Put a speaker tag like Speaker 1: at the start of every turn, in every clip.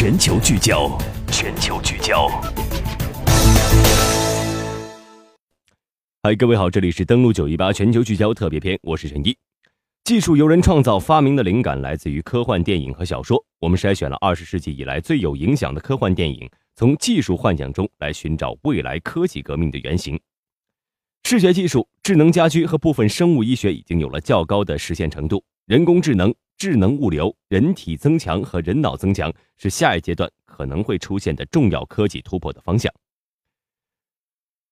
Speaker 1: 全球聚焦，全球聚焦。嗨，各位好，这里是登录九一八全球聚焦特别篇，我是陈一。技术由人创造，发明的灵感来自于科幻电影和小说。我们筛选了二十世纪以来最有影响的科幻电影，从技术幻想中来寻找未来科技革命的原型。视觉技术、智能家居和部分生物医学已经有了较高的实现程度，人工智能。智能物流、人体增强和人脑增强是下一阶段可能会出现的重要科技突破的方向。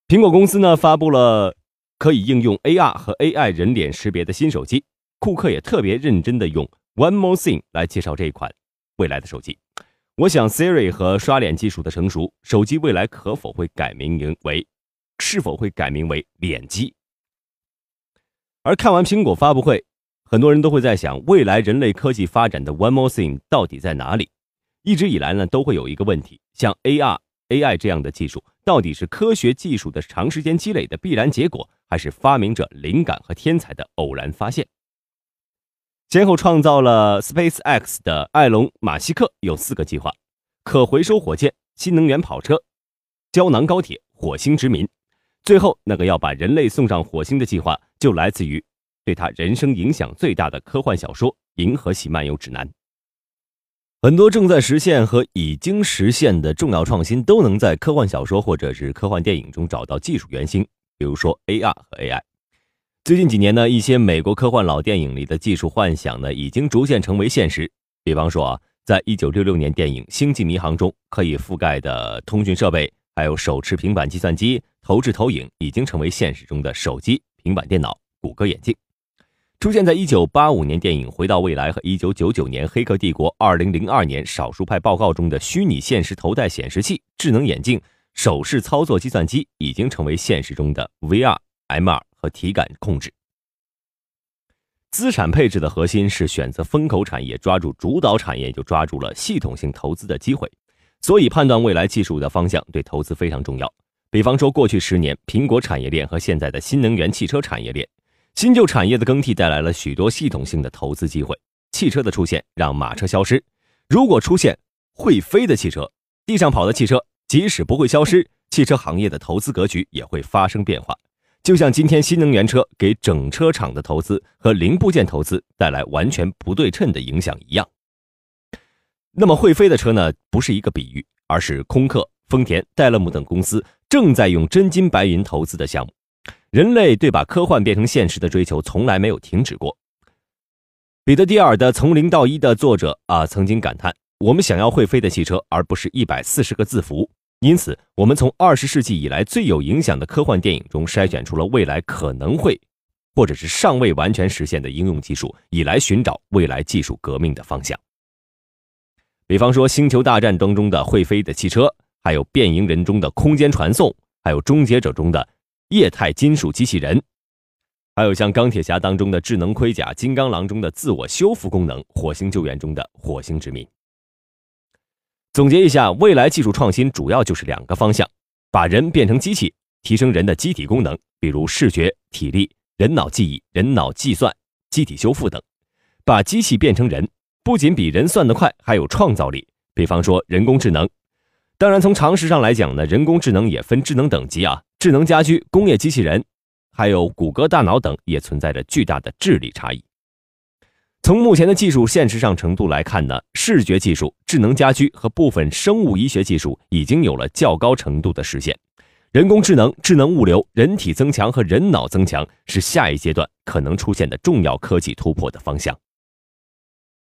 Speaker 1: 苹果公司呢发布了可以应用 AR 和 AI 人脸识别的新手机，库克也特别认真的用 One More Thing 来介绍这一款未来的手机。我想 Siri 和刷脸技术的成熟，手机未来可否会改名为是否会改名为脸机？而看完苹果发布会。很多人都会在想，未来人类科技发展的 one more thing 到底在哪里？一直以来呢，都会有一个问题：像 AR、AI 这样的技术，到底是科学技术的长时间积累的必然结果，还是发明者灵感和天才的偶然发现？先后创造了 SpaceX 的埃隆·马西克有四个计划：可回收火箭、新能源跑车、胶囊高铁、火星殖民。最后那个要把人类送上火星的计划，就来自于。对他人生影响最大的科幻小说《银河系漫游指南》，很多正在实现和已经实现的重要创新，都能在科幻小说或者是科幻电影中找到技术原型。比如说 AR 和 AI。最近几年呢，一些美国科幻老电影里的技术幻想呢，已经逐渐成为现实。比方说啊，在一九六六年电影《星际迷航》中，可以覆盖的通讯设备，还有手持平板计算机、投掷投影，已经成为现实中的手机、平板电脑、谷歌眼镜。出现在一九八五年电影《回到未来》和一九九九年《黑客帝国》、二零零二年《少数派报告》中的虚拟现实头戴显示器、智能眼镜、手势操作计算机，已经成为现实中的 VR、MR 和体感控制。资产配置的核心是选择风口产业，抓住主导产业，就抓住了系统性投资的机会。所以，判断未来技术的方向对投资非常重要。比方说，过去十年苹果产业链和现在的新能源汽车产业链。新旧产业的更替带来了许多系统性的投资机会。汽车的出现让马车消失，如果出现会飞的汽车，地上跑的汽车即使不会消失，汽车行业的投资格局也会发生变化。就像今天新能源车给整车厂的投资和零部件投资带来完全不对称的影响一样。那么会飞的车呢？不是一个比喻，而是空客、丰田、戴勒姆等公司正在用真金白银投资的项目。人类对把科幻变成现实的追求从来没有停止过。彼得·蒂尔的《从零到一》的作者啊，曾经感叹：“我们想要会飞的汽车，而不是一百四十个字符。”因此，我们从二十世纪以来最有影响的科幻电影中筛选出了未来可能会，或者是尚未完全实现的应用技术，以来寻找未来技术革命的方向。比方说，《星球大战》当中的会飞的汽车，还有《变形人》中的空间传送，还有《终结者》中的。液态金属机器人，还有像钢铁侠当中的智能盔甲、金刚狼中的自我修复功能、火星救援中的火星殖民。总结一下，未来技术创新主要就是两个方向：把人变成机器，提升人的机体功能，比如视觉、体力、人脑记忆、人脑计算、机体修复等；把机器变成人，不仅比人算得快，还有创造力，比方说人工智能。当然，从常识上来讲呢，人工智能也分智能等级啊。智能家居、工业机器人，还有谷歌大脑等，也存在着巨大的智力差异。从目前的技术现实上程度来看呢，视觉技术、智能家居和部分生物医学技术已经有了较高程度的实现。人工智能、智能物流、人体增强和人脑增强是下一阶段可能出现的重要科技突破的方向。